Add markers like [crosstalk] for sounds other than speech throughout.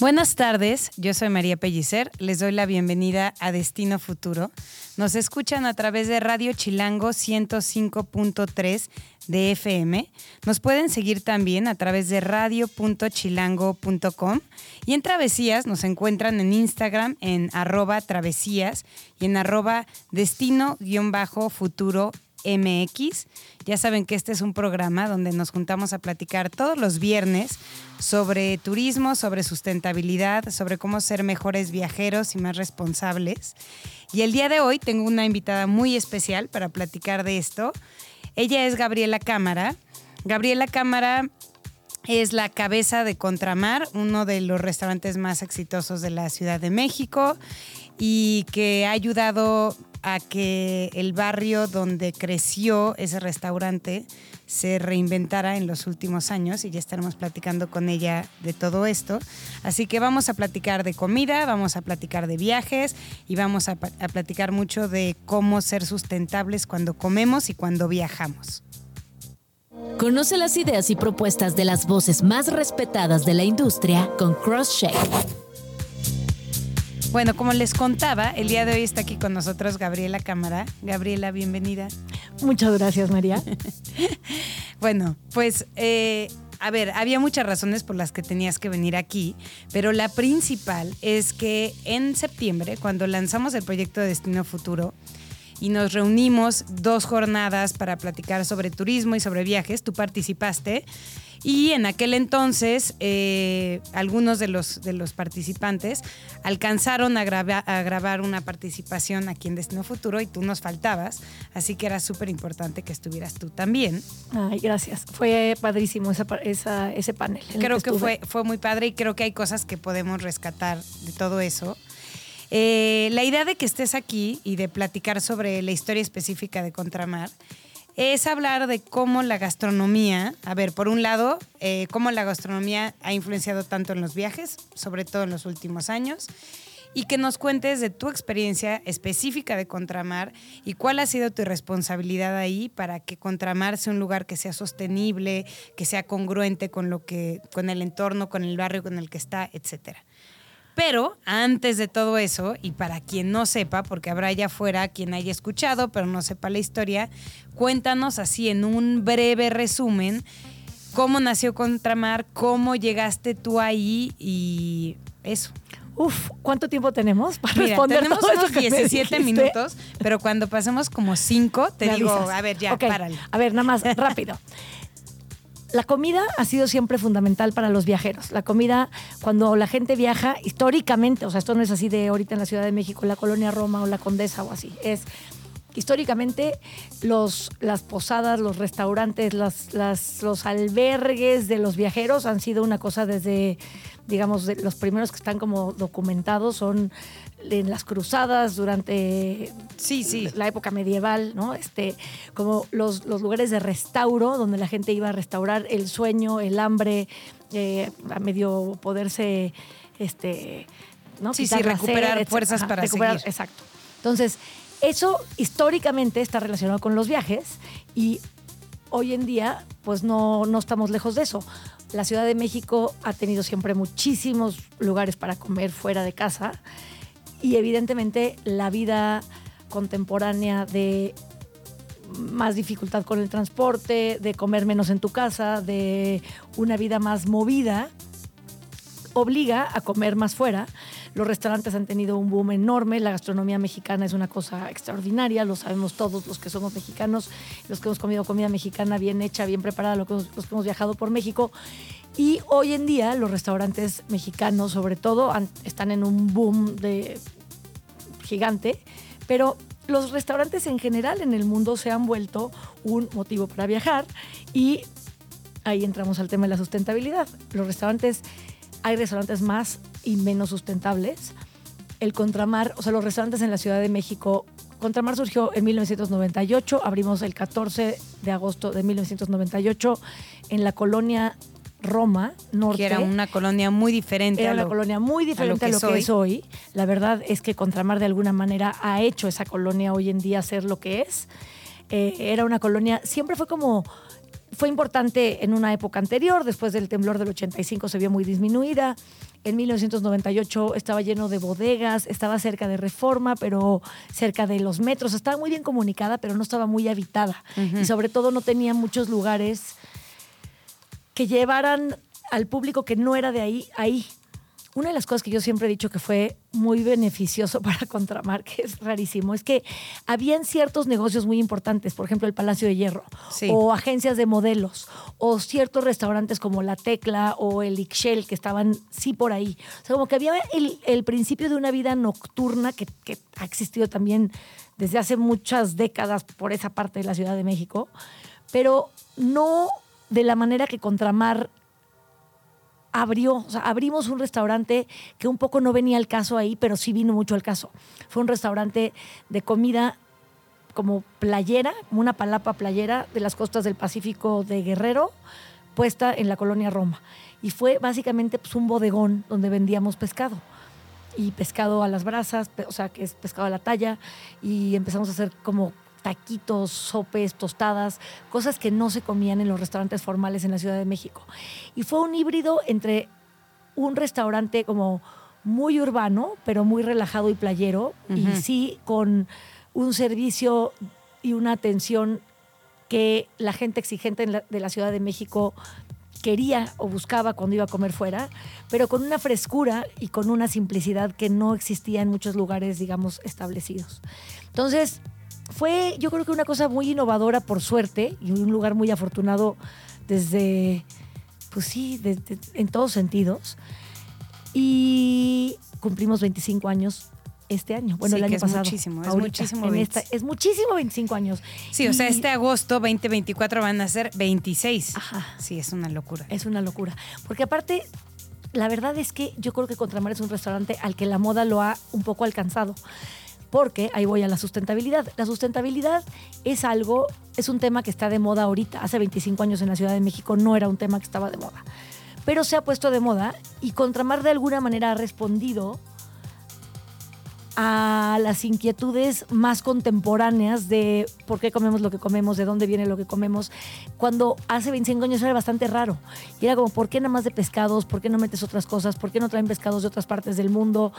Buenas tardes, yo soy María Pellicer, les doy la bienvenida a Destino Futuro. Nos escuchan a través de Radio Chilango 105.3 de FM. Nos pueden seguir también a través de radio.chilango.com y en Travesías nos encuentran en Instagram en arroba travesías y en arroba destino-futuro MX. Ya saben que este es un programa donde nos juntamos a platicar todos los viernes sobre turismo, sobre sustentabilidad, sobre cómo ser mejores viajeros y más responsables. Y el día de hoy tengo una invitada muy especial para platicar de esto. Ella es Gabriela Cámara. Gabriela Cámara es la cabeza de Contramar, uno de los restaurantes más exitosos de la Ciudad de México y que ha ayudado a que el barrio donde creció ese restaurante se reinventara en los últimos años y ya estaremos platicando con ella de todo esto. Así que vamos a platicar de comida, vamos a platicar de viajes y vamos a, platicar mucho de cómo ser sustentables cuando comemos y cuando viajamos. Conoce las ideas y propuestas de las voces más respetadas de la industria con CrossShake. Bueno, como les contaba, el día de hoy está aquí con nosotros Gabriela Cámara. Gabriela, bienvenida. Muchas gracias, María. [laughs] bueno, pues, eh, a ver, había muchas razones por las que tenías que venir aquí, pero la principal es que en septiembre, cuando lanzamos el proyecto de Destino Futuro, y nos reunimos dos jornadas para platicar sobre turismo y sobre viajes. Tú participaste y en aquel entonces, eh, algunos de los, de los participantes alcanzaron a, a, grabar una participación aquí en Destino Futuro y tú nos faltabas, así que era súper importante que estuvieras tú también. Ay, gracias. Fue padrísimo esa, ese panel. Creo que, fue, fue muy padre y creo que hay cosas que podemos rescatar de todo eso. Eh, la idea de que estés aquí y de platicar sobre la historia específica de Contramar es hablar de cómo la gastronomía, a ver, por un lado, eh, cómo la gastronomía ha influenciado tanto en los viajes, sobre todo en los últimos años, y que nos cuentes de tu experiencia específica de Contramar y cuál ha sido tu responsabilidad ahí para que Contramar sea un lugar que sea sostenible, que sea congruente con lo que, con el entorno, con el barrio con el que está, etcétera. Pero antes de todo eso, y para quien no sepa, porque habrá allá afuera quien haya escuchado, pero no sepa la historia, cuéntanos así en un breve resumen cómo nació Contramar, cómo llegaste tú ahí y eso. Uf, ¿cuánto tiempo tenemos para responder tenemos unos 17 minutos, pero cuando pasemos como 5, te digo, a ver, ya, párale. A ver, nada más, rápido. [laughs] La comida ha sido siempre fundamental para los viajeros. La comida, cuando la gente viaja, históricamente, o sea, esto no es así de ahorita en la Ciudad de México, la colonia Roma o la Condesa o así, es históricamente los, las posadas, los restaurantes, los albergues de los viajeros han sido una cosa desde, digamos, los primeros que están como documentados son en las cruzadas durante sí, sí. la época medieval, ¿no? Este, como los, lugares de restauro, donde la gente iba a restaurar el sueño, el hambre, eh, a medio poderse, este, ¿no? Sí, sí, recuperar fuerzas para seguir. Exacto. Entonces, eso históricamente está relacionado con los viajes y hoy en día, pues no, no estamos lejos de eso. La Ciudad de México ha tenido siempre muchísimos lugares para comer fuera de casa y evidentemente la vida contemporánea de más dificultad con el transporte, de comer menos en tu casa, de una vida más movida, obliga a comer más fuera. Los restaurantes han tenido un boom enorme, la gastronomía mexicana es una cosa extraordinaria, lo sabemos todos los que somos mexicanos, los que hemos comido comida mexicana bien hecha, bien preparada, los que hemos viajado por México. Y hoy en día los restaurantes mexicanos, sobre todo, están en un boom de gigante, pero los restaurantes en general en el mundo se han vuelto un motivo para viajar y ahí entramos al tema de la sustentabilidad. Los restaurantes, hay restaurantes más y menos sustentables. El contramar, o sea, los restaurantes en la Ciudad de México Contramar surgió en 1998, abrimos el 14 de agosto de 1998 en la colonia Roma Norte. Que era una colonia muy diferente. Era una colonia muy diferente a lo, que, es hoy. La verdad es que Contramar de alguna manera ha hecho esa colonia hoy en día ser lo que es. Eh, era una colonia, siempre fue como fue importante en una época anterior, después del temblor del 85 se vio muy disminuida. En 1998 estaba lleno de bodegas, estaba cerca de Reforma, pero cerca de los metros. Estaba muy bien comunicada, pero no estaba muy habitada. Y sobre todo no tenía muchos lugares que llevaran al público que no era de ahí, ahí. Una de las cosas que yo siempre he dicho que fue muy beneficioso [laughs] para Contramar, que es rarísimo, es que habían ciertos negocios muy importantes, por ejemplo el Palacio de Hierro, o agencias de modelos, o ciertos restaurantes como La Tecla o el Ixchel, que estaban sí por ahí. O sea, como que había el, principio de una vida nocturna que, que ha existido también desde hace muchas décadas por esa parte de la Ciudad de México, pero no de la manera que Contramar abrió, o sea, abrimos un restaurante que un poco no venía al caso ahí, pero sí vino mucho al caso. Fue un restaurante de comida como playera, como una palapa playera de las costas del Pacífico de Guerrero, puesta en la colonia Roma. Y fue básicamente pues, un bodegón donde vendíamos pescado. Y pescado a las brasas, o sea, que es pescado a la talla. Y empezamos a hacer como taquitos, sopes, tostadas, cosas que no se comían en los restaurantes formales en la Ciudad de México. Y fue un híbrido entre un restaurante como muy urbano, pero muy relajado y playero, y sí con un servicio y una atención que la gente exigente de la Ciudad de México quería o buscaba cuando iba a comer fuera, pero con una frescura y con una simplicidad que no existía en muchos lugares, digamos, establecidos. Entonces, fue yo creo que una cosa muy innovadora por suerte y un lugar muy afortunado desde, pues sí, en todos sentidos. Y cumplimos 25 años este año. Bueno, el año es pasado. Muchísimo, es muchísimo. es muchísimo 25 años. Sí, o sea, este agosto 2024 van a ser 26. Ajá. Sí, es una locura. Es una locura. Porque aparte, la verdad es que yo creo que Contramar es un restaurante al que la moda lo ha un poco alcanzado porque ahí voy a la sustentabilidad. La sustentabilidad es algo, es un tema que está de moda ahorita. Hace 25 años en la Ciudad de México no era un tema que estaba de moda, pero se ha puesto de moda y Contramar de alguna manera ha respondido a las inquietudes más contemporáneas de por qué comemos lo que comemos, de dónde viene lo que comemos, cuando hace 25 años era bastante raro. Y era como, ¿por qué nada más de pescados? ¿Por qué no metes otras cosas? ¿Por qué no traen pescados de otras partes del mundo?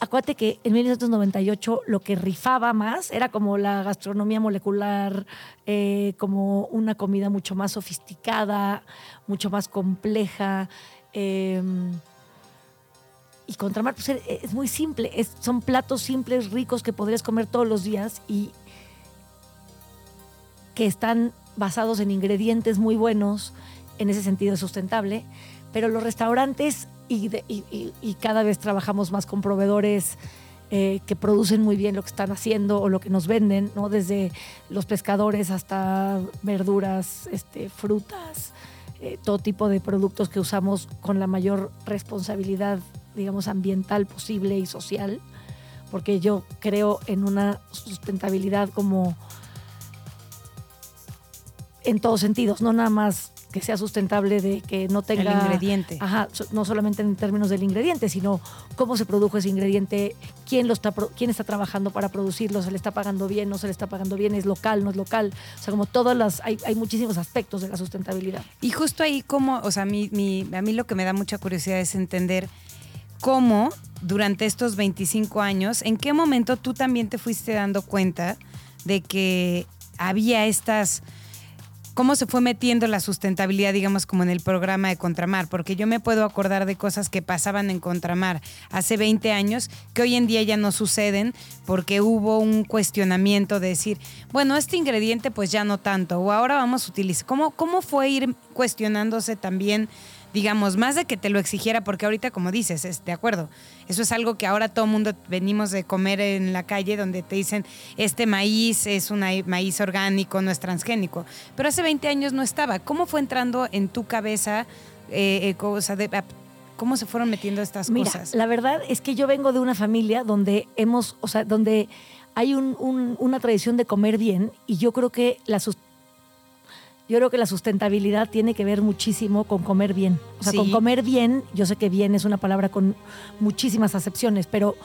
Acuérdate que en 1998 lo que rifaba más era como la gastronomía molecular, eh, como una comida mucho más sofisticada, mucho más compleja. Em, y Contramar pues, es muy simple, son platos simples, ricos que podrías comer todos los días y que están basados en ingredientes muy buenos, en ese sentido sustentable, pero los restaurantes y, cada vez trabajamos más con proveedores eh, que producen muy bien lo que están haciendo o lo que nos venden, ¿no? desde los pescadores hasta verduras, este, frutas, eh, todo tipo de productos que usamos con la mayor responsabilidad, digamos, ambiental posible y social, porque yo creo en una sustentabilidad como en todos sentidos, no nada más que sea sustentable, de que no tenga... El ingrediente. Ajá, no solamente en términos del ingrediente, sino cómo se produjo ese ingrediente, quién, lo está, quién está trabajando para producirlo, se le está pagando bien, no se le está pagando bien, es local, no es local. O sea, como todas las... Hay, hay muchísimos aspectos de la sustentabilidad. Y justo ahí como, o sea, mi, mi, a mí lo que me da mucha curiosidad es entender cómo durante estos 25 años, en qué momento tú también te fuiste dando cuenta de que había estas cómo se fue metiendo la sustentabilidad, digamos, como en el programa de Contramar, porque yo me puedo acordar de cosas que pasaban en Contramar hace 20 años que hoy en día ya no suceden porque hubo un cuestionamiento de decir, bueno, este ingrediente pues ya no tanto, o ahora vamos a utilizar. ¿Cómo, cómo fue ir cuestionándose también? Digamos, más de que te lo exigiera, porque ahorita, como dices, es de acuerdo, eso es algo que ahora todo el mundo venimos de comer en la calle, donde te dicen, este maíz es un maíz orgánico, no es transgénico, pero hace 20 años no estaba. ¿Cómo fue entrando en tu cabeza, eh, eh de, cómo se fueron metiendo estas Mira, cosas? La verdad es que yo vengo de una familia donde hemos, o sea, donde hay una tradición de comer bien y yo creo que la yo creo que la sustentabilidad tiene que ver muchísimo con comer bien. O sea, con comer bien, yo sé que bien es una palabra con muchísimas acepciones, pero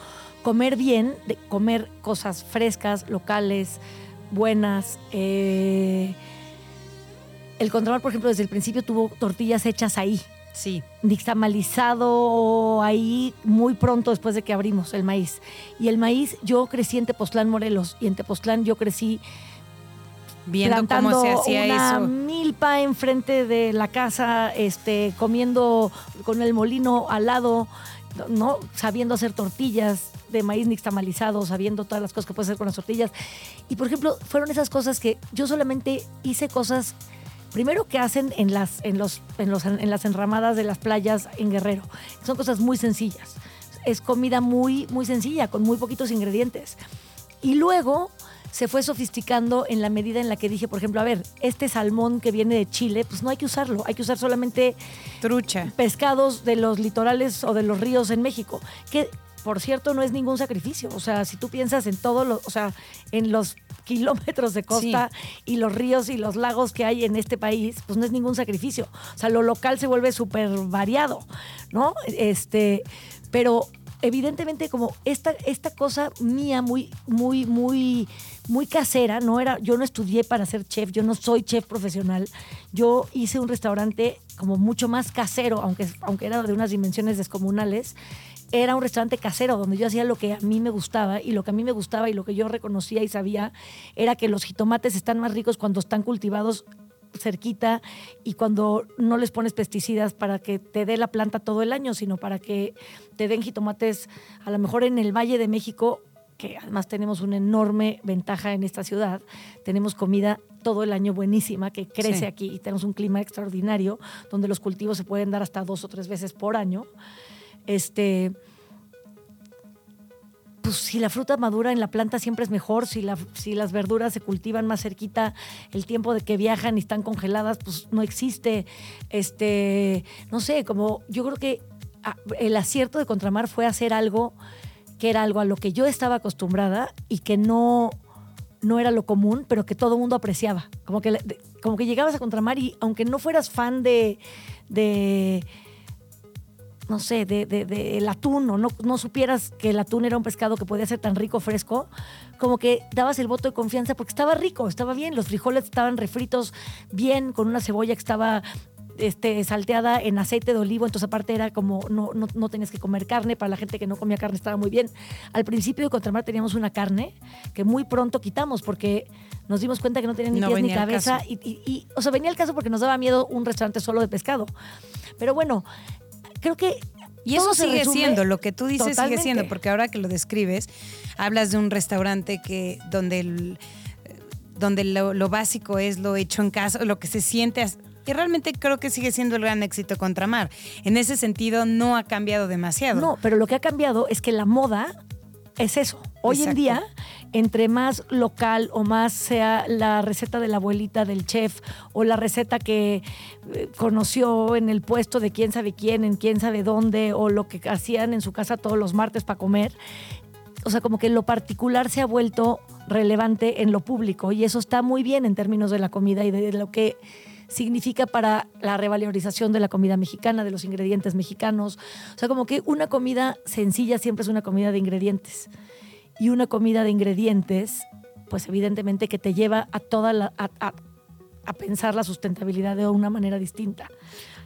comer bien, de comer cosas frescas, locales, buenas. Eh, el Contramar, por ejemplo, desde el principio tuvo tortillas hechas ahí. Sí. Nixtamalizado ahí muy pronto después de que abrimos el maíz. Y el maíz, yo crecí en Tepoztlán, Morelos, y en Tepoztlán yo crecí viendo cómo se hacía una milpa enfrente de la casa, este, comiendo con el molino al lado, ¿no? Sabiendo hacer tortillas de maíz nixtamalizado, sabiendo todas las cosas que puedes hacer con las tortillas. Y por ejemplo, fueron esas cosas que yo solamente hice cosas primero que hacen en las, en los, en los, en las enramadas de las playas en Guerrero. Son cosas muy sencillas. Es comida muy, muy sencilla, con muy poquitos ingredientes. Y luego se fue sofisticando en la medida en la que dije, por ejemplo, a ver, este salmón que viene de Chile, pues no hay que usarlo, hay que usar solamente trucha, pescados de los litorales o de los ríos en México, que por cierto no es ningún sacrificio, o sea, si tú piensas en todo lo, o sea, en los [laughs] kilómetros de costa y los ríos y los lagos que hay en este país, pues no es ningún sacrificio. O sea, lo local se vuelve súper variado, ¿no? Este, pero evidentemente como esta, esta cosa mía muy, muy, muy, muy casera, no era, yo no estudié para ser chef, yo no soy chef profesional, yo hice un restaurante como mucho más casero, aunque, aunque era de unas dimensiones descomunales, era un restaurante casero donde yo hacía lo que a mí me gustaba y lo que a mí me gustaba y lo que yo reconocía y sabía era que los jitomates están más ricos cuando están cultivados cerquita y cuando no les pones pesticidas para que te dé la planta todo el año, sino para que te den jitomates a lo mejor en el Valle de México que además tenemos una enorme ventaja en esta ciudad. Tenemos comida todo el año buenísima que crece aquí y tenemos un clima extraordinario donde los cultivos se pueden dar hasta dos o tres veces por año. Este, pues si la fruta madura en la planta siempre es mejor, si, la, si las verduras se cultivan más cerquita, el tiempo de que viajan y están congeladas, pues no existe. Este, no sé, como yo creo que ah, el acierto de Contramar fue hacer algo que era algo a lo que yo estaba acostumbrada y que no, no era lo común, pero que todo el mundo apreciaba. Como que, como que llegabas a Contramar y aunque no fueras fan de no sé, de, de, el atún o no, no supieras que el atún era un pescado que podía ser tan rico, fresco, como que dabas el voto de confianza porque estaba rico, estaba bien, los frijoles estaban refritos bien, con una cebolla que estaba este, salteada en aceite de olivo, entonces aparte era como no, no, no, tenías que comer carne, para la gente que no comía carne estaba muy bien. Al principio de Contramar teníamos una carne que muy pronto quitamos porque nos dimos cuenta que no tenía ni pies ni cabeza y, y, o sea, venía el caso porque nos daba miedo un restaurante solo de pescado. Pero bueno, creo que y eso sigue siendo, lo que tú dices sigue siendo, porque ahora que lo describes, hablas de un restaurante que donde, donde lo, básico es lo hecho en casa, lo que se siente. Y realmente creo que sigue siendo el gran éxito contra Mar. En ese sentido, no ha cambiado demasiado. No, pero lo que ha cambiado es que la moda es eso. Hoy en día, entre más local o más sea la receta de la abuelita del chef o la receta que eh, conoció en el puesto de quién sabe quién, en quién sabe dónde, o lo que hacían en su casa todos los martes para comer, o sea, como que lo particular se ha vuelto relevante en lo público y eso está muy bien en términos de la comida y de lo que significa para la revalorización de la comida mexicana, de los ingredientes mexicanos. O sea, como que una comida sencilla siempre es una comida de ingredientes. Y una comida de ingredientes, pues evidentemente que te lleva a toda la, a, a pensar la sustentabilidad de una manera distinta.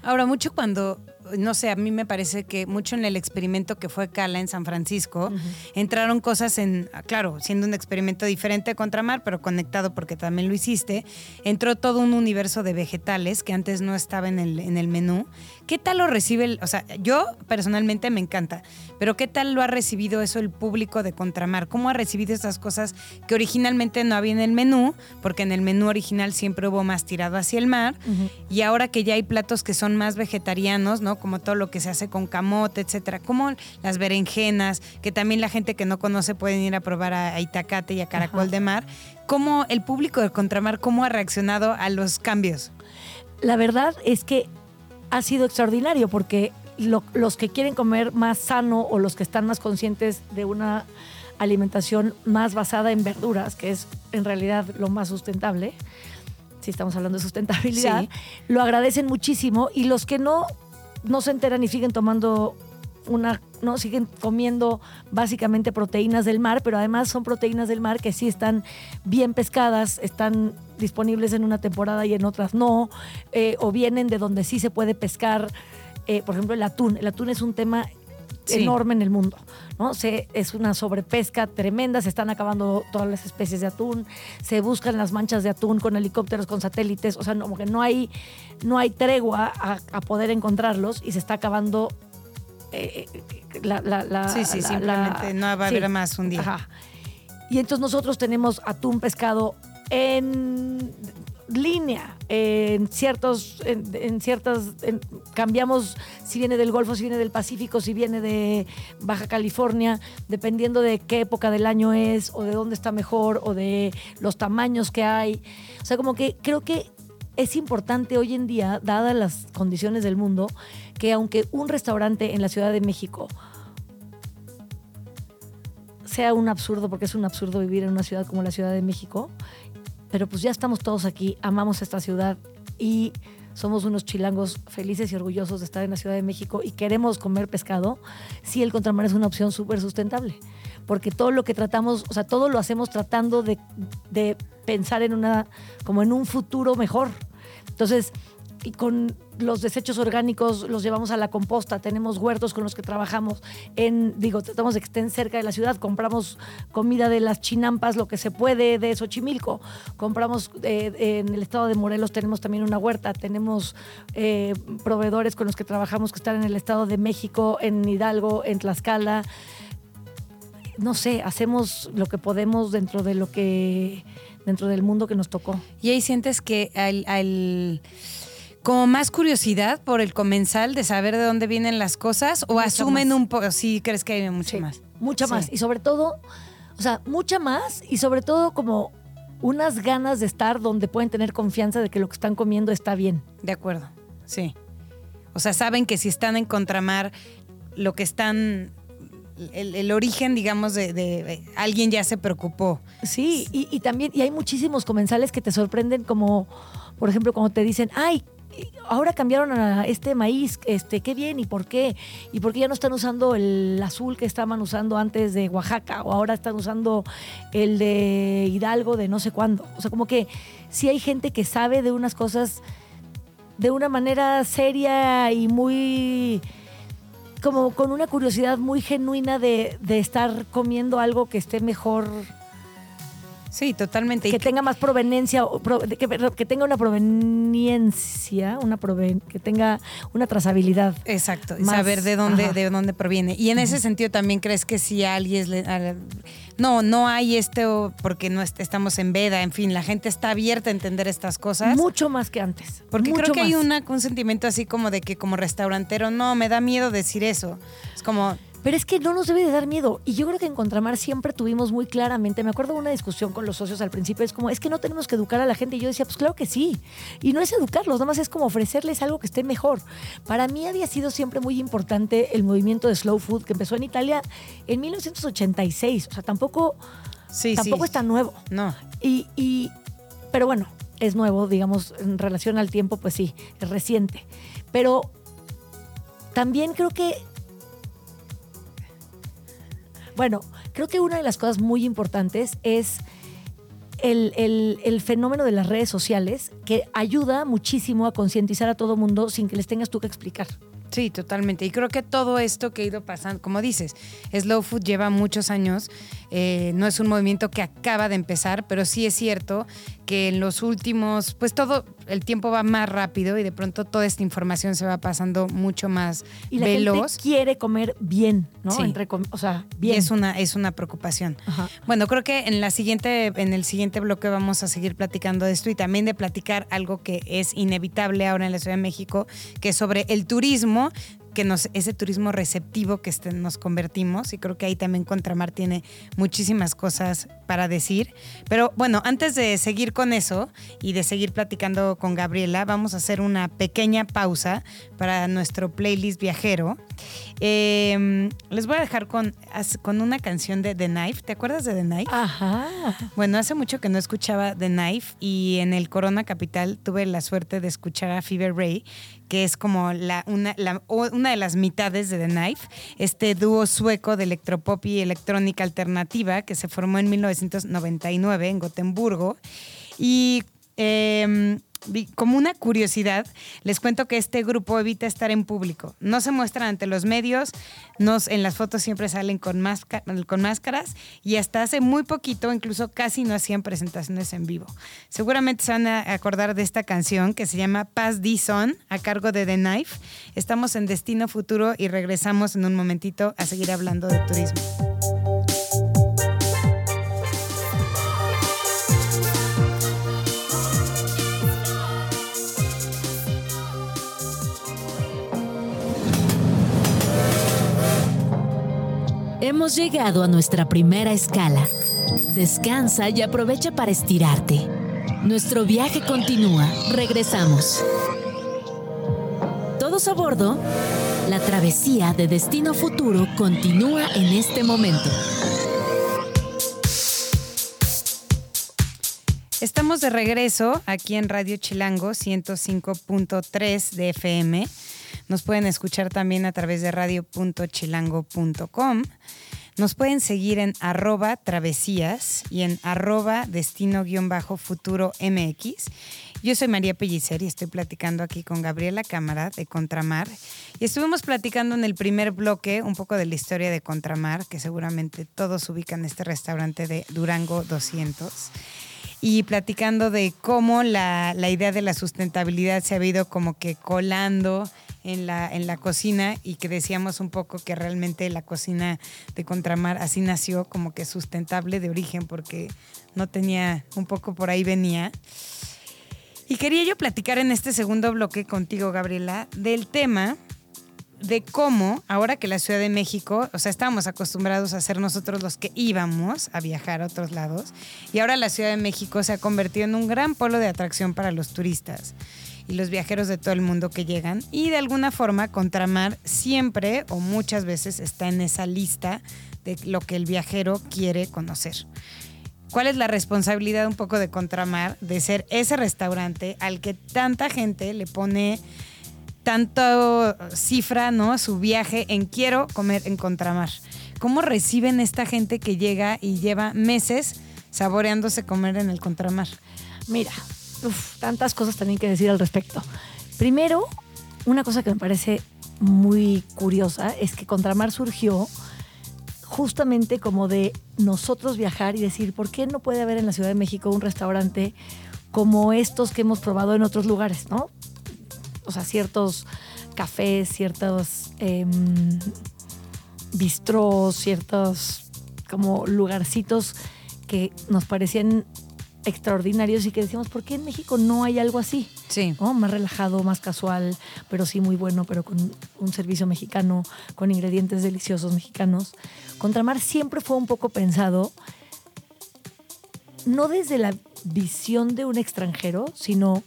Ahora, mucho cuando no sé, a mí me parece que mucho en el experimento que fue Cala en San Francisco, entraron cosas en, claro, siendo un experimento diferente contra mar, pero conectado porque también lo hiciste, entró todo un universo de vegetales que antes no estaba en el, en el menú. ¿Qué tal lo recibe? El, o sea, yo personalmente me encanta, pero ¿qué tal lo ha recibido eso el público de Contramar? ¿Cómo ha recibido esas cosas que originalmente no había en el menú? Porque en el menú original siempre hubo más tirado hacia el mar, y ahora que ya hay platos que son más vegetarianos, ¿no? Como todo lo que se hace con camote, etcétera, como las berenjenas, que también la gente que no conoce pueden ir a probar a, Itacate y a Caracol de Mar. ¿Cómo el público de Contramar, cómo ha reaccionado a los cambios? La verdad es que ha sido extraordinario porque los que quieren comer más sano o los que están más conscientes de una alimentación más basada en verduras, que es en realidad lo más sustentable, si estamos hablando de sustentabilidad, Sí. lo agradecen muchísimo y los que no, no se enteran y siguen tomando una, no, siguen comiendo básicamente proteínas del mar, pero además son proteínas del mar que sí están bien pescadas, están disponibles en una temporada y en otras no, eh, o vienen de donde sí se puede pescar. Eh, por ejemplo, el atún. El atún es un tema Sí. enorme en el mundo, ¿no? Se, es una sobrepesca tremenda, se están acabando todas las especies de atún, se buscan las manchas de atún con helicópteros, con satélites, o sea, no, como que no hay, no hay tregua a, a poder encontrarlos y se está acabando eh, la, la- la- Sí, sí, la- simplemente no va a haber más un día. Ajá. Y entonces nosotros tenemos atún pescado en línea, en ciertos, en, ciertas, cambiamos si viene del Golfo, si viene del Pacífico, si viene de Baja California, dependiendo de qué época del año es, o de dónde está mejor, o de los tamaños que hay. O sea, como que creo que es importante hoy en día, dadas las condiciones del mundo, que aunque un restaurante en la Ciudad de México sea un absurdo, porque es un absurdo vivir en una ciudad como la Ciudad de México, pero pues ya estamos todos aquí, amamos esta ciudad y somos unos chilangos felices y orgullosos de estar en la Ciudad de México y queremos comer pescado, sí el contramar es una opción súper sustentable, porque todo lo que tratamos, o sea, todo lo hacemos tratando de, de pensar en una, como en un futuro mejor. Entonces, y con los desechos orgánicos los llevamos a la composta, tenemos huertos con los que trabajamos en, digo, tratamos de que estén cerca de la ciudad, compramos comida de las chinampas, lo que se puede de Xochimilco, compramos eh, en el estado de Morelos tenemos también una huerta, tenemos eh, proveedores con los que trabajamos que están en el estado de México, en Hidalgo, en Tlaxcala, no sé, hacemos lo que podemos dentro de lo que, dentro del mundo que nos tocó. Y ahí sientes que al, al- como más curiosidad por el comensal de saber de dónde vienen las cosas o Mucha asumen más. un poco, sí, crees que hay mucho Sí, más. Mucha Sí. más. Y sobre todo, o sea, mucha más y sobre todo como unas ganas de estar donde pueden tener confianza de que lo que están comiendo está bien. De acuerdo, sí. O sea, saben que si están en contramar, lo que están, el, el origen, digamos, de, de- alguien ya se preocupó. Sí, y, y también, y hay muchísimos comensales que te sorprenden como, por ejemplo, cuando te dicen, ay, ahora cambiaron a este maíz, este, qué bien, y por qué, y por qué ya no están usando el azul que estaban usando antes de Oaxaca, o ahora están usando el de Hidalgo de no sé cuándo. O sea, como que sí hay gente que sabe de unas cosas de una manera seria y muy como con una curiosidad muy genuina de, de estar comiendo algo que esté mejor Sí, totalmente. Que tenga más proveniencia, que, tenga una proveniencia, una proven- que tenga una trazabilidad. Exacto, más- saber de dónde, ajá. de dónde proviene. Y en ese sentido también crees que si alguien le- no, no hay esto porque no est- estamos en veda, en fin, la gente está abierta a entender estas cosas. Mucho más que antes. porque mucho creo que hay una- un sentimiento así como de que como restaurantero, no, me da miedo decir eso. Es como, Pero es que no nos debe de dar miedo. Y yo creo que en Contramar siempre tuvimos muy claramente, me acuerdo de una discusión con los socios al principio, es como, es que no tenemos que educar a la gente. Y yo decía, pues claro que sí. Y no es educarlos, nada más es como ofrecerles algo que esté mejor. Para mí había sido siempre muy importante el movimiento de slow food que empezó en Italia en 1986. O sea, tampoco, sí, tampoco sí. es tan nuevo. No. Y, y- pero bueno, es nuevo, digamos, en relación al tiempo, pues sí, es reciente. Pero también creo que, bueno, creo que una de las cosas muy importantes es el, fenómeno de las redes sociales que ayuda muchísimo a concientizar a todo mundo sin que les tengas tú que explicar. Sí, totalmente. Y creo que todo esto que ha ido pasando, como dices, Slow Food lleva muchos años, eh, no es un movimiento que acaba de empezar, pero sí es cierto que en los últimos, pues todo el tiempo va más rápido y de pronto toda esta información se va pasando mucho más Y la veloz. gente quiere comer bien, ¿no? Sí. Entre com- o sea, Y bien. es una, es una preocupación. Ajá. Bueno, creo que en la siguiente, en el siguiente bloque vamos a seguir platicando de esto y también de platicar algo que es inevitable ahora en la Ciudad de México, que es sobre el turismo que nos, ese turismo receptivo que este, nos convertimos y creo que ahí también Contramar tiene muchísimas cosas para decir. Pero bueno, antes de seguir con eso y de seguir platicando con Gabriela, vamos a hacer una pequeña pausa para nuestro playlist viajero. Em, les voy a dejar con, con una canción de The Knife. ¿Te acuerdas de The Knife? Ajá. Bueno, hace mucho que no escuchaba The Knife y en el Corona Capital tuve la suerte de escuchar a Fever Ray, que es como una, una de las mitades de The Knife, este dúo sueco de electropop y electrónica alternativa que se formó en 1999 en Gotemburgo. Y em, como una curiosidad, les cuento que este grupo evita estar en público. No se muestran ante los medios, en las fotos siempre salen con, máscaras y hasta hace muy poquito, incluso casi no hacían presentaciones en vivo. Seguramente se van a acordar de esta canción que se llama Paz Dison a cargo de The Knife. Estamos en Destino Futuro y regresamos en un momentito a seguir hablando de turismo. Hemos llegado a nuestra primera escala. Descansa y aprovecha para estirarte. Nuestro viaje continúa. Regresamos. Todos a bordo. La travesía de Destino Futuro continúa en este momento. Estamos de regreso aquí en Radio Chilango 105.3 de FM. Nos pueden escuchar también a través de radio.chilango.com. Nos pueden seguir en arroba travesías y en arroba destino-futuro MX. Yo soy María Pellicer y estoy platicando aquí con Gabriela Cámara de Contramar. Y estuvimos platicando en el primer bloque un poco de la historia de Contramar, que seguramente todos ubican este restaurante de Durango 200 y platicando de cómo la, la, idea de la sustentabilidad se ha ido como que colando en la, en la cocina y que decíamos un poco que realmente la cocina de Contramar así nació como que sustentable de origen porque no tenía, un poco por ahí venía. Y quería yo platicar en este segundo bloque contigo, Gabriela, del tema de cómo, ahora que la Ciudad de México, o sea, estábamos acostumbrados a ser nosotros los que íbamos a viajar a otros lados, y ahora la Ciudad de México se ha convertido en un gran polo de atracción para los turistas y los viajeros de todo el mundo que llegan. Y de alguna forma, Contramar siempre o muchas veces está en esa lista de lo que el viajero quiere conocer. ¿Cuál es la responsabilidad un poco de Contramar de ser ese restaurante al que tanta gente le pone tanto cifra, ¿no? Su viaje en quiero comer en Contramar. ¿Cómo reciben esta gente que llega y lleva meses saboreándose comer en el Contramar? Mira, uf, tantas cosas también que decir al respecto. Primero, una cosa que me parece muy curiosa es que Contramar surgió justamente como de nosotros viajar y decir, ¿por qué no puede haber en la Ciudad de México un restaurante como estos que hemos probado en otros lugares, ¿no? O sea, ciertos cafés, ciertos eh, bistrós, ciertos como lugarcitos que nos parecían extraordinarios y que decíamos, ¿por qué en México no hay algo así? Sí. Más relajado, más casual, pero sí muy bueno, pero con un servicio mexicano, con ingredientes deliciosos mexicanos. Contramar siempre fue un poco pensado, no desde la visión de un extranjero, sino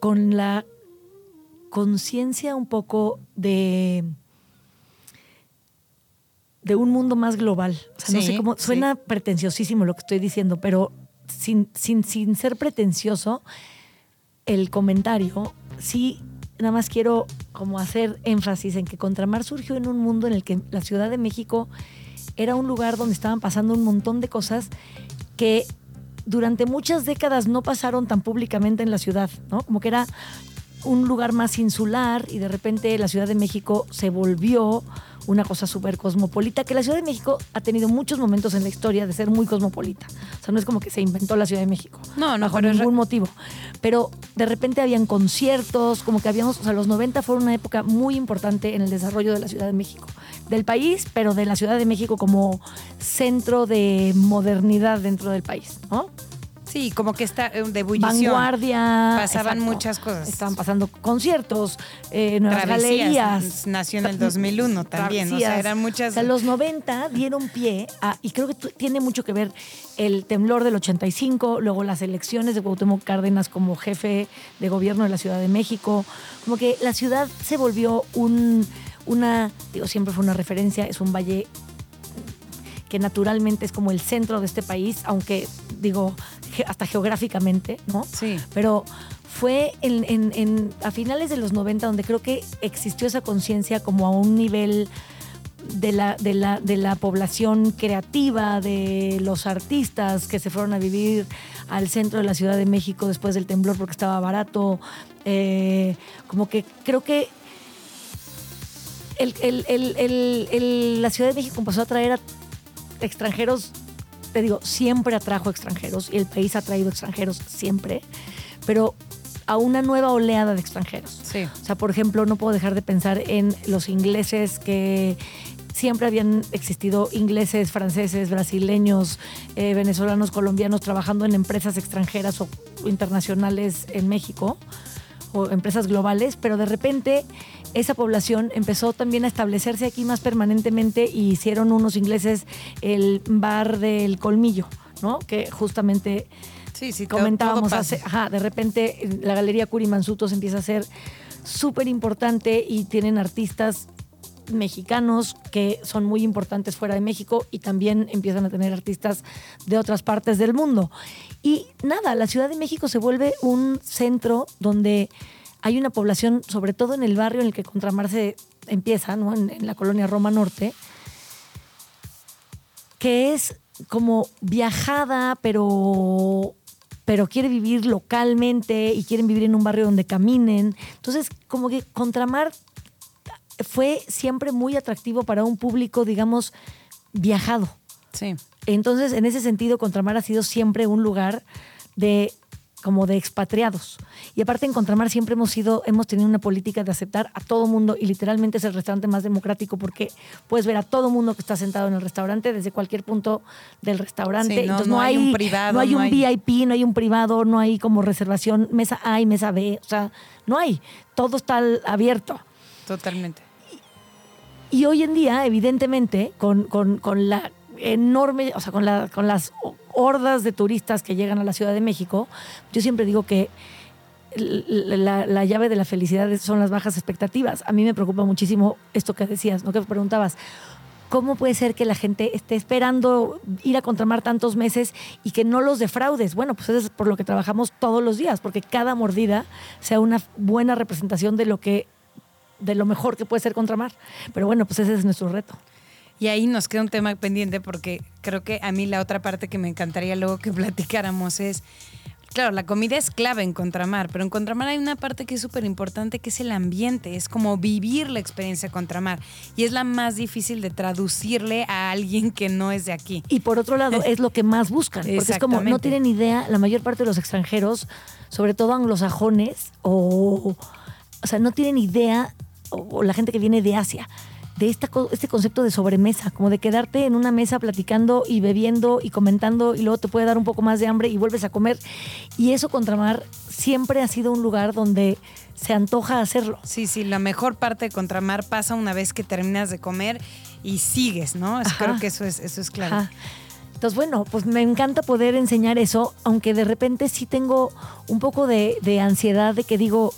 con la conciencia un poco de de un mundo más global. O sea, no sé cómo, suena pretenciosísimo lo que estoy diciendo, pero sin, sin, sin ser pretencioso, el comentario, sí, nada más quiero como hacer énfasis en que Contramar surgió en un mundo en el que la Ciudad de México era un lugar donde estaban pasando un montón de cosas que durante muchas décadas no pasaron tan públicamente en la ciudad, ¿no? Como que era un lugar más insular y de repente la Ciudad de México se volvió una cosa súper cosmopolita, que la Ciudad de México ha tenido muchos momentos en la historia de ser muy cosmopolita. O sea, no es como que se inventó la Ciudad de México. No, no. Por ningún motivo. Pero de repente habían conciertos, como que habíamos, o sea, los 90 fueron una época muy importante en el desarrollo de la Ciudad de México. Del país, pero de la Ciudad de México como centro de modernidad dentro del país, ¿no? Sí, como que está eh, de bullición. Vanguardia. Pasaban exacto. muchas cosas. Estaban pasando conciertos, eh, nuevas Travesías, galerías. nació en el 2001 también, o sea, eran muchas- O sea, los 90 dieron pie a, y creo que tiene mucho que ver el temblor del 85, luego las elecciones de Cuauhtémoc Cárdenas como jefe de gobierno de la Ciudad de México, como que la ciudad se volvió un, una, digo, siempre fue una referencia, es un valle que naturalmente es como el centro de este país, aunque digo, hasta geográficamente, ¿no? Sí. Pero fue en, en- en- a finales de los 90 donde creo que existió esa conciencia como a un nivel de la, de, la, de la población creativa, de los artistas que se fueron a vivir al centro de la Ciudad de México después del temblor porque estaba barato. Eh, como que creo que el- el- el- el- el- la Ciudad de México empezó a traer a extranjeros, te digo, siempre atrajo extranjeros y el país ha traído extranjeros siempre, pero a una nueva oleada de extranjeros. Sí. O sea, por ejemplo, no puedo dejar de pensar en los ingleses que siempre habían existido ingleses, franceses, brasileños, eh, venezolanos, colombianos trabajando en empresas extranjeras o internacionales en México o empresas globales, pero de repente esa población empezó también a establecerse aquí más permanentemente y hicieron unos ingleses el bar del colmillo, ¿no? Que justamente Sí, sí, todo- comentábamos hace, ajá, de repente eh, la galería Curimansutos empieza a ser súper importante y tienen artistas mexicanos que son muy importantes fuera de México y también empiezan a tener artistas de otras partes del mundo. Y nada, la Ciudad de México se vuelve un centro donde hay una población, sobre todo en el barrio en el que Contramar se empieza, ¿no? en, en la colonia Roma Norte, que es como viajada, pero, pero quiere vivir localmente y quieren vivir en un barrio donde caminen. Entonces, como que Contramar fue siempre muy atractivo para un público, digamos, viajado. Sí. Entonces, en ese sentido, Contramar ha sido siempre un lugar de como de expatriados. Y aparte en Contramar siempre hemos sido, hemos tenido una política de aceptar a todo mundo y literalmente es el restaurante más democrático porque puedes ver a todo mundo que está sentado en el restaurante desde cualquier punto del restaurante. Sí, no- Entonces no no, hay un privado, no hay no un hay- VIP, no hay un privado, no hay como reservación, mesa A y mesa B, o sea, no hay. Todo está abierto. Totalmente. Y hoy en día, evidentemente, con, con- con la enorme, o sea, con, la- con las hordas de turistas que llegan a la Ciudad de México, yo siempre digo que la, la llave de la felicidad son las bajas expectativas. A mí me preocupa muchísimo esto que decías, ¿no? Que preguntabas. ¿Cómo puede ser que la gente esté esperando ir a contramar tantos meses y que no los defraudes? Bueno, pues eso es por lo que trabajamos todos los días, porque cada mordida sea una buena representación de lo que de lo mejor que puede ser contramar. Pero bueno, pues ese es nuestro reto. Y ahí nos queda un tema pendiente porque creo que a mí la otra parte que me encantaría luego que [laughs] platicáramos es, claro, la comida es clave en Contramar, pero en Contramar hay una parte que es súper importante que es el ambiente, es como vivir la experiencia Contramar y es la más difícil de traducirle a alguien que no es de aquí. Y por otro lado, [laughs] es lo que más buscan. Porque es como, no tienen idea, la mayor parte de los extranjeros, sobre todo anglosajones, o, o sea, no tienen idea, o, o la gente que viene de Asia, de esta, este concepto de sobremesa, como de quedarte en una mesa platicando y bebiendo y comentando y luego te puede dar un poco más de hambre y vuelves a comer. Y eso, Contramar, siempre ha sido un lugar donde se antoja hacerlo. Sí, sí, la mejor parte de Contramar pasa una vez que terminas de comer y sigues, ¿no? Ajá. Creo que eso es, eso es claro. Ajá. Entonces, bueno, pues me encanta poder enseñar eso, aunque de repente sí tengo un poco de, de ansiedad de que digo,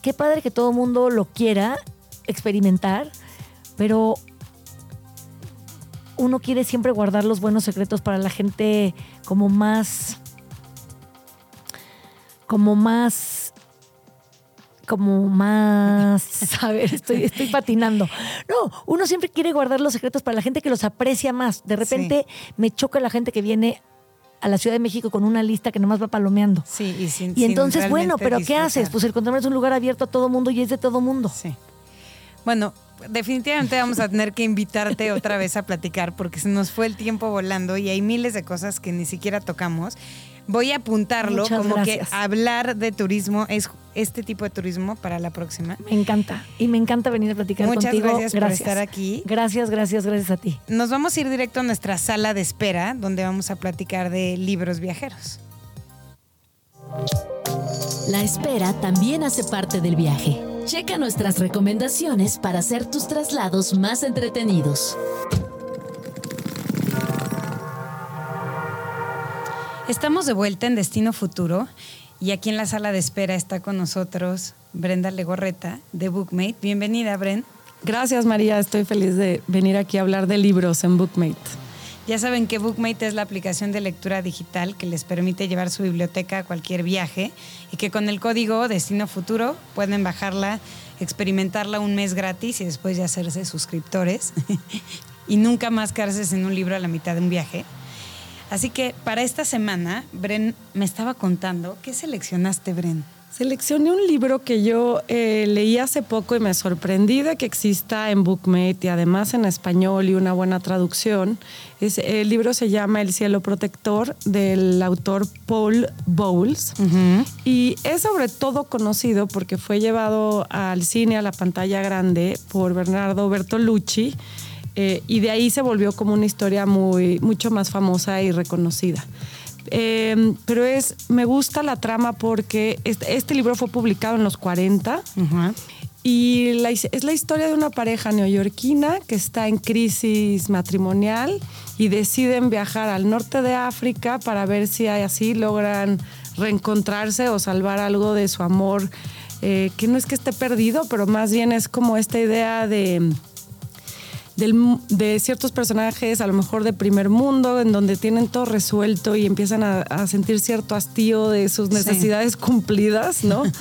qué padre que todo el mundo lo quiera experimentar, pero uno quiere siempre guardar los buenos secretos para la gente como más, como más, como más, [laughs] a ver, estoy, estoy patinando. No, uno siempre quiere guardar los secretos para la gente que los aprecia más. De repente me choca la gente que viene a la Ciudad de México con una lista que nomás va palomeando. Sí, y sin Y sin entonces, bueno, pero ¿qué haces? Pues el Contramar es un lugar abierto a todo mundo y es de todo mundo. Sí. Bueno, definitivamente vamos a tener que invitarte otra vez a platicar porque se nos fue el tiempo volando y hay miles de cosas que ni siquiera tocamos. Voy a apuntarlo Muchas como gracias. que hablar de turismo es este tipo de turismo para la próxima. Me encanta. Y me encanta venir a platicar Muchas contigo. gracias por estar aquí. Gracias, gracias, gracias a ti. Nos vamos a ir directo a nuestra sala de espera donde vamos a platicar de libros viajeros. La espera también hace parte del viaje. Checa nuestras recomendaciones para hacer tus traslados más entretenidos. Estamos de vuelta en Destino Futuro y aquí en la sala de espera está con nosotros Brenda Legorreta de Bookmate. Bienvenida, Bren. Gracias, María. Estoy feliz de venir aquí a hablar de libros en Bookmate. Ya saben que Bookmate es la aplicación de lectura digital que les permite llevar su biblioteca a cualquier viaje y que con el código Destino Futuro pueden bajarla, experimentarla un mes gratis y después ya hacerse suscriptores [laughs] y nunca más quedarse sin un libro a la mitad de un viaje. Así que para esta semana, Bren me estaba contando, ¿qué seleccionaste, Bren? Seleccioné un libro que yo eh, leí hace poco y me sorprendí de que exista en Bookmate y además en español y una buena traducción. Es, el libro se llama El cielo protector del autor Paul Bowles y es sobre todo conocido porque fue llevado al cine, a la pantalla grande por Bernardo Bertolucci eh, y de ahí se volvió como una historia muy, mucho más famosa y reconocida. Em, pero es, me gusta la trama porque este, este, libro fue publicado en los 40 y es la historia de una pareja neoyorquina que está en crisis matrimonial y deciden viajar al norte de África para ver si así logran reencontrarse o salvar algo de su amor, eh, que no es que esté perdido, pero más bien es como esta idea de de ciertos personajes, a lo mejor de primer mundo, en donde tienen todo resuelto y empiezan a, sentir cierto hastío de sus necesidades cumplidas, ¿no? [laughs]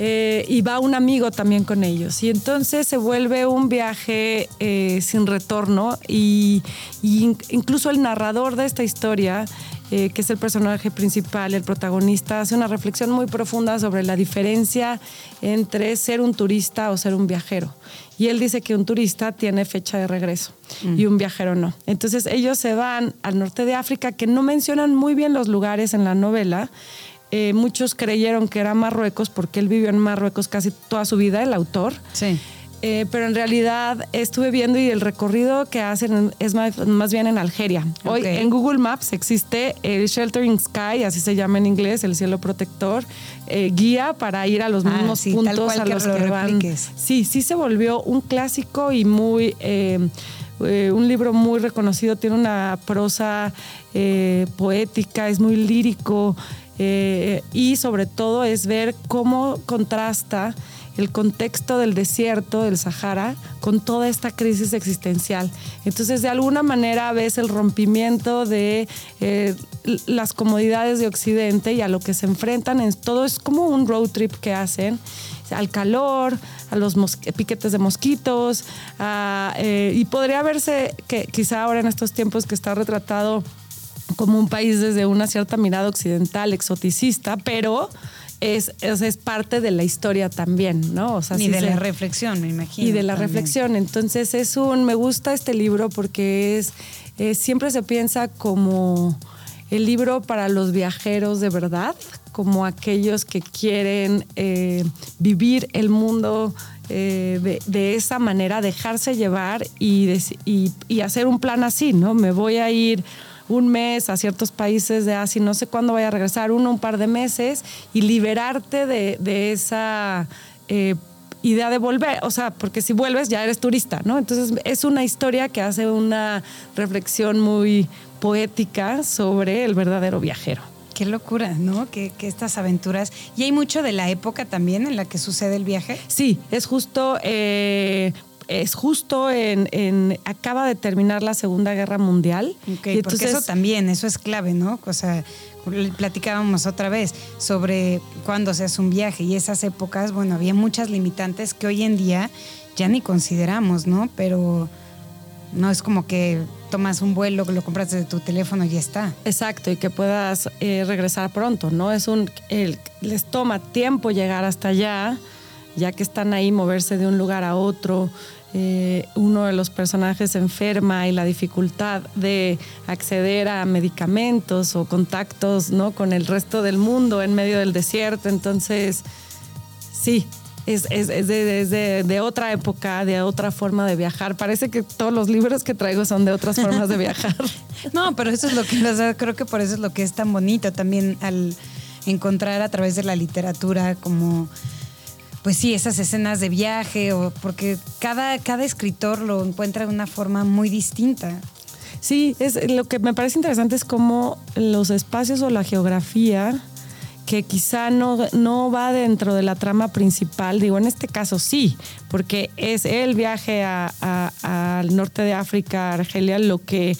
Eh, y va un amigo también con ellos. Y entonces se vuelve un viaje eh, sin retorno y, incluso el narrador de esta historia eh, que es el personaje principal, el protagonista, hace una reflexión muy profunda sobre la diferencia entre ser un turista o ser un viajero. Y él dice que un turista tiene fecha de regreso y un viajero no. Entonces ellos se van al norte de África, que no mencionan muy bien los lugares en la novela. Eh, muchos creyeron que era Marruecos porque él vivió en Marruecos casi toda su vida, el autor. Sí. Eh, pero en realidad estuve viendo y el recorrido que hacen es más, bien en Algeria. Hoy en Google Maps existe el Sheltering Sky, así se llama en inglés, el cielo protector, eh, guía para ir a los ah, mismos puntos a los que, van. Sí, sí se volvió un clásico y muy eh, un libro muy reconocido. Tiene una prosa poética, es muy lírico y sobre todo es ver cómo contrasta el contexto del desierto, del Sahara, con toda esta crisis existencial. Entonces, de alguna manera ves el rompimiento de eh, las comodidades de Occidente y a lo que se enfrentan. En, todo es como un road trip que hacen al calor, a los piquetes de mosquitos, eh, y podría verse que quizá ahora en estos tiempos que está retratado como un país desde una cierta mirada occidental, exoticista, pero es, es, parte de la historia también, ¿no? O sea, y de la reflexión, me imagino. Y de la reflexión. Entonces es un, me gusta este libro porque es, siempre se piensa como el libro para los viajeros de verdad, como aquellos que quieren eh, vivir el mundo eh, de, esa manera, dejarse llevar y, y, y hacer un plan así, ¿no? Me voy a ir un mes a ciertos países de Asia, no sé cuándo vaya a regresar, uno, un par de meses, y liberarte de, esa eh, idea de volver, o sea, porque si vuelves ya eres turista, ¿no? Entonces es una historia que hace una reflexión muy poética sobre el verdadero viajero. Qué locura, ¿no? Que, estas aventuras. ¿Y hay mucho de la época también en la que sucede el viaje? Sí, es justo eh, es justo en, acaba de terminar la Segunda Guerra Mundial. y porque eso también, eso es clave, ¿no? O sea, platicábamos otra vez sobre cuándo se hace un viaje y esas épocas, bueno, había muchas limitantes que hoy en día ya ni consideramos, ¿no? Pero no es como que tomas un vuelo, lo compras desde tu teléfono y ya está. Exacto, y que puedas eh, regresar pronto, ¿no? Es un, les toma tiempo llegar hasta allá ya que están ahí, moverse de un lugar a otro. Eh, uno de los personajes enferma y la dificultad de acceder a medicamentos o contactos ¿no? con el resto del mundo en medio del desierto. Entonces, sí, es, de, otra época, de otra forma de viajar. Parece que todos los libros que traigo son de otras formas de viajar. [laughs] [laughs] no, pero eso es lo que, creo que por eso es lo que es tan bonito también al encontrar a través de la literatura como pues sí, esas escenas de viaje, o porque cada, cada escritor lo encuentra de una forma muy distinta. Sí, es, lo que me parece interesante es cómo los espacios o la geografía que quizá no, no va dentro de la trama principal, digo, en este caso sí, porque es el viaje al norte de África, Argelia, lo que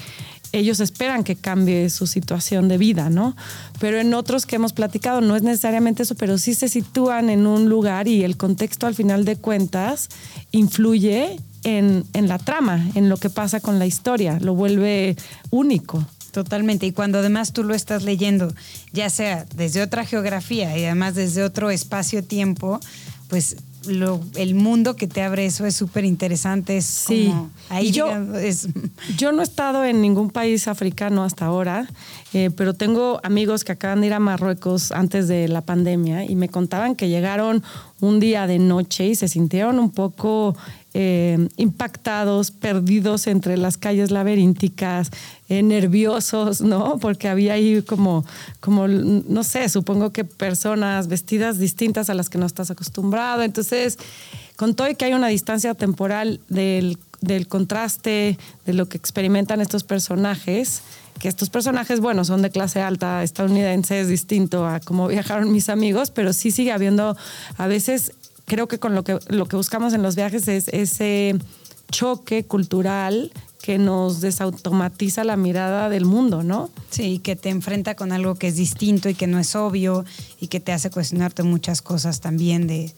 ellos esperan que cambie su situación de vida, ¿no? Pero en otros que hemos platicado no es necesariamente eso, pero sí se sitúan en un lugar y el contexto al final de cuentas influye en, en la trama, en lo que pasa con la historia, lo vuelve único. Totalmente. Y cuando además tú lo estás leyendo, ya sea desde otra geografía y además desde otro espacio-tiempo, pues el mundo que te abre eso es súper interesante. sí. ahí yo, [laughs] yo no he estado en ningún país africano hasta ahora, eh, pero tengo amigos que acaban de ir a Marruecos antes de la pandemia y me contaban que llegaron un día de noche y se sintieron un poco eh, impactados, perdidos entre las calles laberínticas, eh, nerviosos, ¿no? Porque había ahí como, como, no sé, supongo que personas vestidas distintas a las que no estás acostumbrado. Entonces, con todo y que hay una distancia temporal del, del contraste de lo que experimentan estos personajes, que estos personajes, bueno, son de clase alta estadounidense, es distinto a cómo [laughs] viajaron mis amigos, pero sí sigue habiendo a veces creo que con lo que, lo que buscamos en los viajes es ese choque cultural que nos desautomatiza la mirada del mundo, ¿no? Sí, que te enfrenta con algo que es distinto y que no es obvio y que te hace cuestionarte muchas cosas también de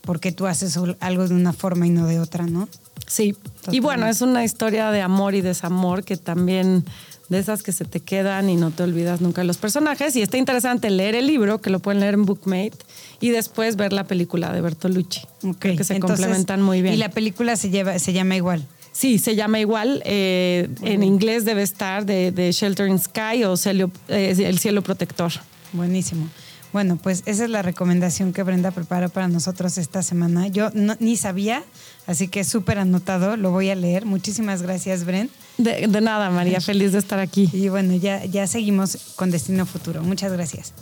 por qué tú haces algo de una forma y no de otra, ¿no? Sí, y bueno, es una historia de amor y desamor que también de esas que se te quedan y no te olvidas nunca los personajes. Y está interesante leer el libro, que lo pueden leer en Bookmate, y después ver la película de Bertolucci, que se complementan muy bien. Y la película se, lleva, se llama igual. Sí, se llama igual. Eh, en inglés debe estar de, de Sheltering Sky o eh, El cielo protector. Buenísimo. Bueno, pues esa es la recomendación que Brenda prepara para nosotros esta semana. Yo ni sabía, así que súper anotado, lo voy a leer. Muchísimas gracias, Brenda. De, nada, María, feliz de estar aquí. Y bueno, ya, ya seguimos con Destino Futuro. Muchas gracias.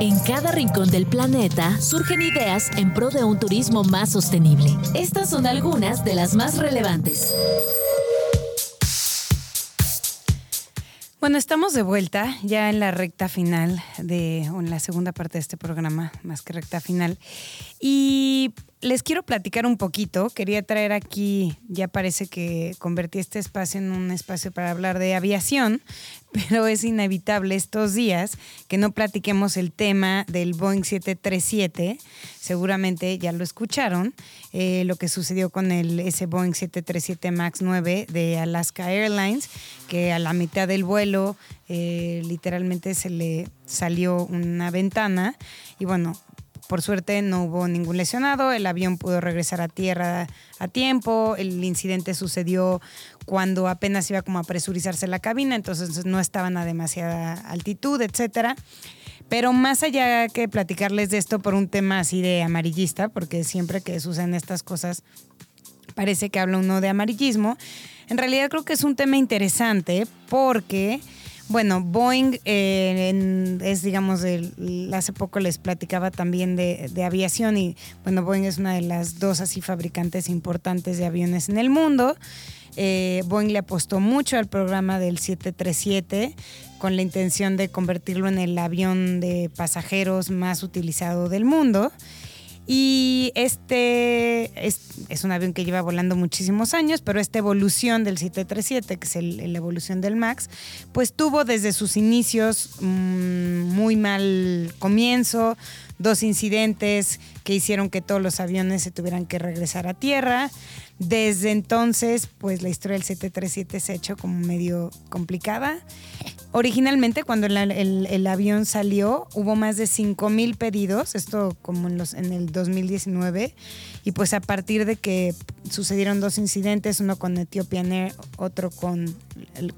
En cada rincón del planeta surgen ideas en pro de un turismo más sostenible. Estas son algunas de las más relevantes. Bueno, estamos de vuelta ya en la recta final de, o en la segunda parte de este programa, más que recta final. Y les quiero platicar un poquito. Quería traer aquí, ya parece que convertí este espacio en un espacio para hablar de aviación, [laughs] pero es inevitable estos días que no platiquemos el tema del Boeing 737. Seguramente ya lo escucharon, eh, lo que sucedió con el, ese Boeing 737 MAX 9 de Alaska Airlines, que a la mitad del vuelo eh, literalmente se le salió una ventana y bueno, por suerte no hubo ningún lesionado, el avión pudo regresar a tierra a tiempo, el incidente sucedió cuando apenas iba como a presurizarse la cabina, entonces no estaban a demasiada altitud, etcétera. Pero más allá que platicarles de esto por un tema así de amarillista, porque siempre que suceden estas cosas parece que habla uno de amarillismo, en realidad creo que es un tema interesante porque bueno, Boeing eh, es, digamos, hace poco les platicaba también de, aviación y, bueno, Boeing es una de las dos así fabricantes importantes de aviones en el mundo. Eh, Boeing le apostó mucho al programa del 737 con la intención de convertirlo en el avión de pasajeros más utilizado del mundo. Y este es, un avión que lleva volando muchísimos años, pero esta evolución del 737, que es la evolución del MAX, pues tuvo desde sus inicios mm, muy mal comienzo, dos incidentes que hicieron que todos los aviones se tuvieran que regresar a tierra. Desde entonces, pues la historia del 737 se ha hecho como medio complicada. Originalmente, cuando el, avión salió, hubo más de 5 mil pedidos, esto como en, los, en el 2019, y pues a partir de que sucedieron dos incidentes, uno con Ethiopian Air, otro con,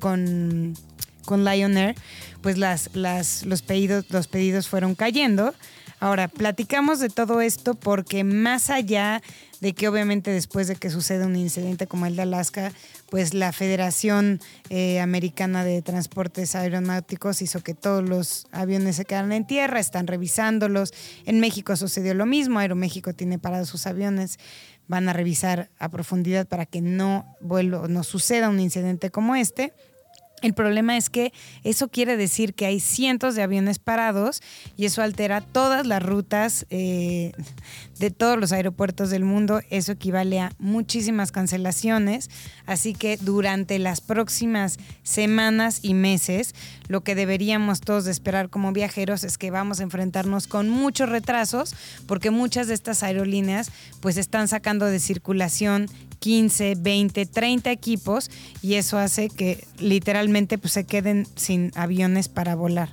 con, Lion Air, pues las, los pedidos fueron cayendo Ahora, platicamos de todo esto porque más allá de que obviamente después de que sucede un incidente como el de Alaska, pues la Federación eh, Americana de Transportes Aeronáuticos hizo que todos los aviones se quedaran en tierra, están revisándolos. En México sucedió lo mismo, Aeroméxico tiene parados sus aviones, van a revisar a profundidad para que no, vuelo, no suceda un incidente como este. El problema es que eso quiere decir que hay cientos de aviones parados y eso altera todas las rutas eh, de todos los aeropuertos del mundo. Eso equivale a muchísimas cancelaciones. Así que durante las próximas semanas y meses, lo que deberíamos todos esperar como viajeros es que vamos a enfrentarnos con muchos retrasos porque muchas de estas aerolíneas pues están sacando de circulación 15, 20, 30 equipos y eso hace que literalmente pues, se queden sin aviones para volar.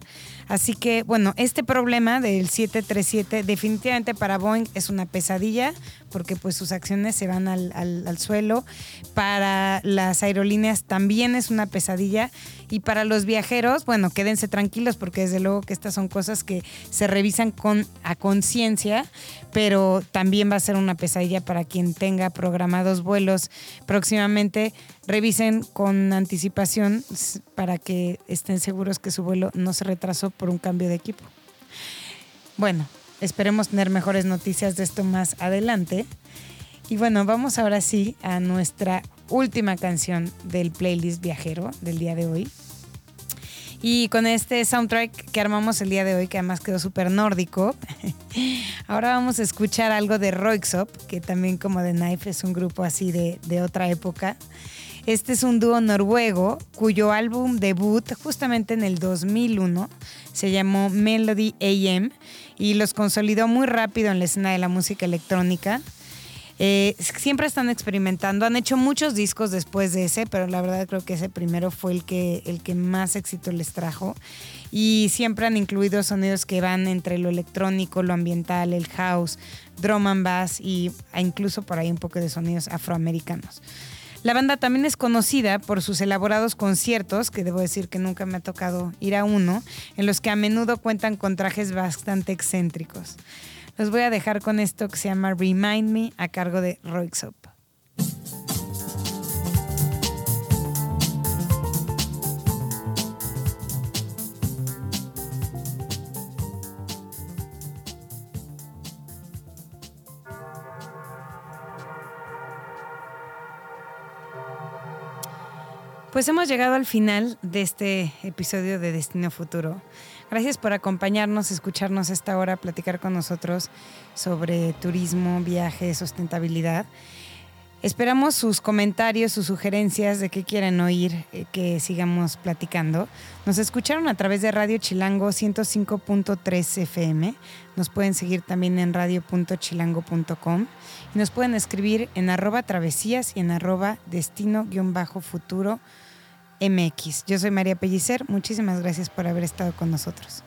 Así que, bueno, este problema del 737 definitivamente para Boeing es una pesadilla porque pues sus acciones se van al, al, suelo. Para las aerolíneas también es una pesadilla. Y para los viajeros, bueno, quédense tranquilos porque desde luego que estas son cosas que se revisan a conciencia, pero también va a ser una pesadilla para quien tenga programados vuelos próximamente. Revisen con anticipación para que estén seguros que su vuelo no se retrasó por un cambio de equipo. Bueno, esperemos tener mejores noticias de esto más adelante. Y bueno, vamos ahora sí a nuestra última canción del playlist viajero del día de hoy. Y con este soundtrack que armamos el día de hoy, que además quedó súper nórdico, [laughs] ahora vamos a escuchar algo de Roixop, que también como The Knife es un grupo así de, de otra época. Este es un dúo noruego cuyo álbum debut justamente en el 2001 se llamó Melody AM y los consolidó muy rápido en la escena de la música electrónica. Eh, siempre están experimentando, han hecho muchos discos después de ese, pero la verdad creo que ese primero fue el que, el que más éxito les trajo. Y siempre han incluido sonidos que van entre lo electrónico, lo ambiental, el house, drum and bass y incluso por ahí un poco de sonidos afroamericanos. La banda también es conocida por sus elaborados conciertos, que debo decir que nunca me ha tocado ir a uno, en los que a menudo cuentan con trajes bastante excéntricos. Los voy a dejar con esto que se llama Remind Me a cargo de Roixop. Pues hemos llegado al final de este episodio de Destino Futuro. Gracias por acompañarnos, escucharnos esta hora, platicar con nosotros sobre turismo, viajes, sustentabilidad. Esperamos sus comentarios, sus sugerencias de qué quieren oír, eh, que sigamos platicando. Nos escucharon a través de Radio Chilango 105.3 FM. Nos pueden seguir también en radio.chilango.com. Y nos pueden escribir en arroba travesías y en arroba destino-futuro MX. Yo soy María Pellicer, muchísimas gracias por haber estado con nosotros.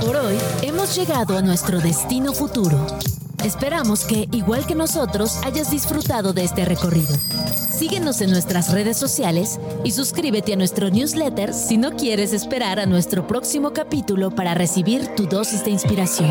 Por hoy hemos llegado a nuestro destino futuro. Esperamos que, igual que nosotros, hayas disfrutado de este recorrido. Síguenos en nuestras redes sociales y suscríbete a nuestro newsletter si no quieres esperar a nuestro próximo capítulo para recibir tu dosis de inspiración.